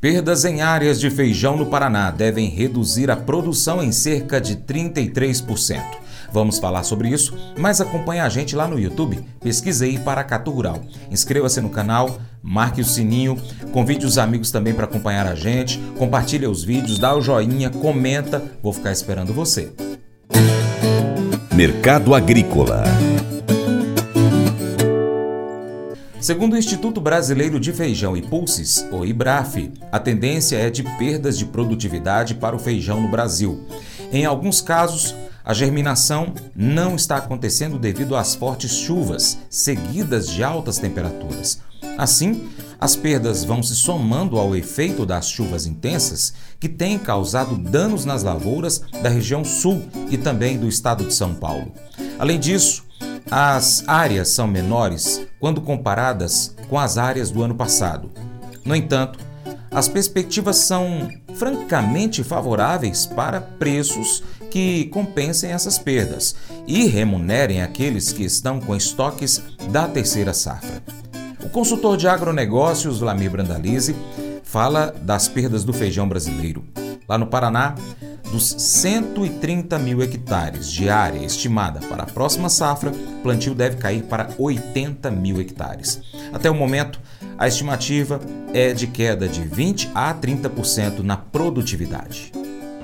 Perdas em áreas de feijão no Paraná devem reduzir a produção em cerca de 33%. Vamos falar sobre isso, mas acompanhe a gente lá no YouTube. Pesquise aí Paracatu Rural. Inscreva-se no canal, marque o sininho, convide os amigos também para acompanhar a gente, compartilhe os vídeos, dá o joinha, comenta. Vou ficar esperando você. Mercado Agrícola Segundo o Instituto Brasileiro de Feijão e Pulses, o IBRAF, a tendência é de perdas de produtividade para o feijão no Brasil. Em alguns casos, a germinação não está acontecendo devido às fortes chuvas, seguidas de altas temperaturas. Assim, as perdas vão se somando ao efeito das chuvas intensas que têm causado danos nas lavouras da região sul e também do estado de São Paulo. Além disso, as áreas são menores quando comparadas com as áreas do ano passado. No entanto, as perspectivas são francamente favoráveis para preços que compensem essas perdas e remunerem aqueles que estão com estoques da terceira safra. O consultor de agronegócios, Vlamir Brandalize, fala das perdas do feijão brasileiro. Lá no Paraná, dos 130 mil hectares de área estimada para a próxima safra, o plantio deve cair para 80 mil hectares. Até o momento, a estimativa é de queda de 20 a 30% na produtividade.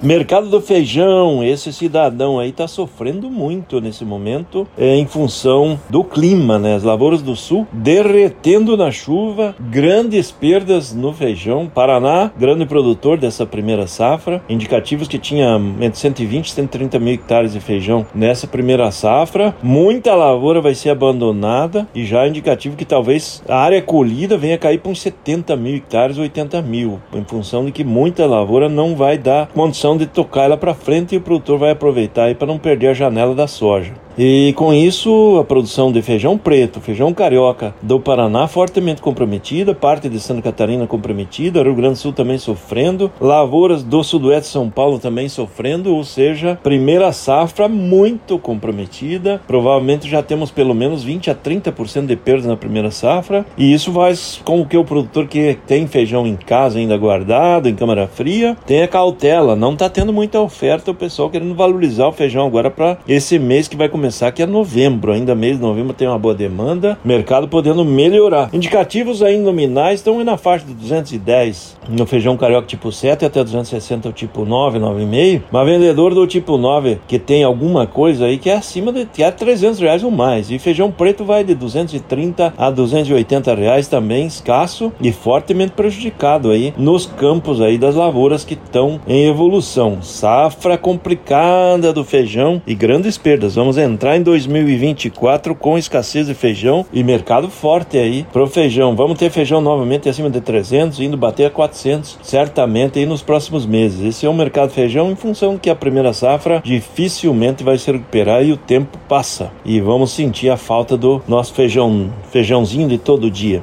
Mercado do feijão, esse cidadão aí está sofrendo muito nesse momento é, em função do clima, né? As lavouras do sul derretendo na chuva, grandes perdas no feijão. Paraná, grande produtor dessa primeira safra, indicativos que tinha entre 120 e 130 mil hectares de feijão nessa primeira safra. Muita lavoura vai ser abandonada e já indicativo que talvez a área colhida venha cair para uns 70 mil hectares, 80 mil, em função de que muita lavoura não vai dar condição de tocar ela para frente e o produtor vai aproveitar para não perder a janela da soja. E com isso, a produção de feijão preto, feijão carioca do Paraná fortemente comprometida, parte de Santa Catarina comprometida, Rio Grande do Sul também sofrendo, lavouras do sudoeste de São Paulo também sofrendo, ou seja, primeira safra muito comprometida. Provavelmente já temos pelo menos 20 a 30% de perdas na primeira safra, e isso faz com que o produtor que tem feijão em casa ainda guardado, em câmara fria, tenha cautela. Não está tendo muita oferta, o pessoal querendo valorizar o feijão agora para esse mês que vai começar começar que é novembro, ainda mês de novembro tem uma boa demanda, mercado podendo melhorar. Indicativos aí nominais estão na faixa de 210 no feijão carioca tipo 7 até 260 o tipo 9, 9,5. Mas vendedor do tipo 9 que tem alguma coisa aí que é acima de que é 300 reais ou mais. E feijão preto vai de 230 a 280 reais também, escasso e fortemente prejudicado aí nos campos aí das lavouras que estão em evolução. Safra complicada do feijão e grandes perdas. Vamos entrar entrar em 2024 com escassez de feijão e mercado forte aí pro feijão. Vamos ter feijão novamente acima de 300, indo bater a 400, certamente aí nos próximos meses. Esse é o mercado feijão em função que a primeira safra dificilmente vai se recuperar e o tempo passa. E vamos sentir a falta do nosso feijão, feijãozinho de todo dia.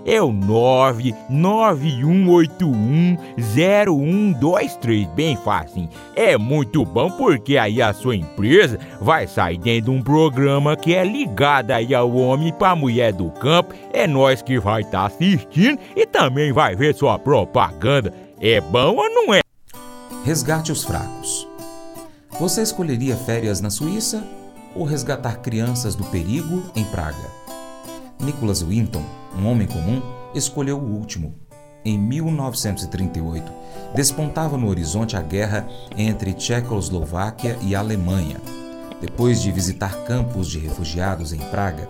é o 99181 0123, bem fácil. É muito bom porque aí a sua empresa vai sair dentro de um programa que é ligado aí ao homem para mulher do campo. É nós que vai estar tá assistindo e também vai ver sua propaganda. É bom ou não é? Resgate os fracos. Você escolheria férias na Suíça ou resgatar crianças do perigo em Praga? Nicholas Winton, um homem comum, escolheu o último. Em 1938, despontava no horizonte a guerra entre Tchecoslováquia e Alemanha. Depois de visitar campos de refugiados em Praga,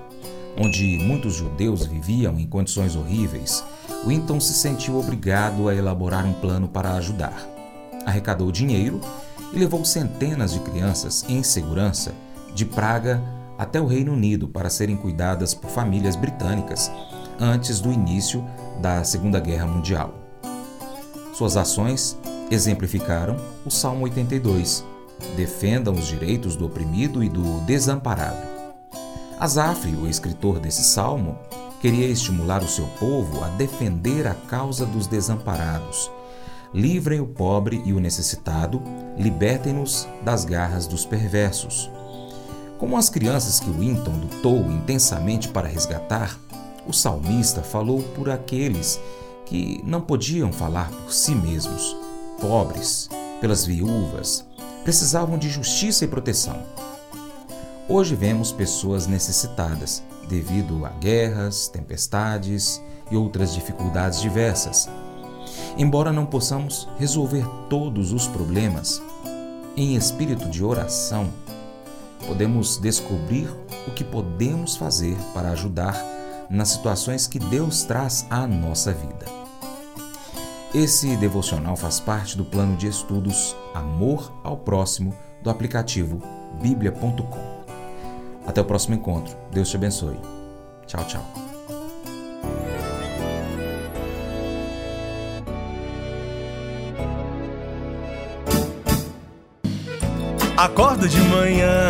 onde muitos judeus viviam em condições horríveis, Winton se sentiu obrigado a elaborar um plano para ajudar. Arrecadou dinheiro e levou centenas de crianças em segurança de Praga até o Reino Unido para serem cuidadas por famílias britânicas antes do início da Segunda Guerra Mundial. Suas ações exemplificaram o Salmo 82, defendam os direitos do oprimido e do desamparado. Asaf, o escritor desse salmo, queria estimular o seu povo a defender a causa dos desamparados. Livrem o pobre e o necessitado, libertem-nos das garras dos perversos. Como as crianças que Winton lutou intensamente para resgatar, o salmista falou por aqueles que não podiam falar por si mesmos, pobres, pelas viúvas, precisavam de justiça e proteção. Hoje vemos pessoas necessitadas devido a guerras, tempestades e outras dificuldades diversas. Embora não possamos resolver todos os problemas, em espírito de oração, podemos descobrir o que podemos fazer para ajudar nas situações que Deus traz à nossa vida. Esse devocional faz parte do plano de estudos Amor ao Próximo do aplicativo bíblia.com. Até o próximo encontro. Deus te abençoe. Tchau, tchau. Acordo de manhã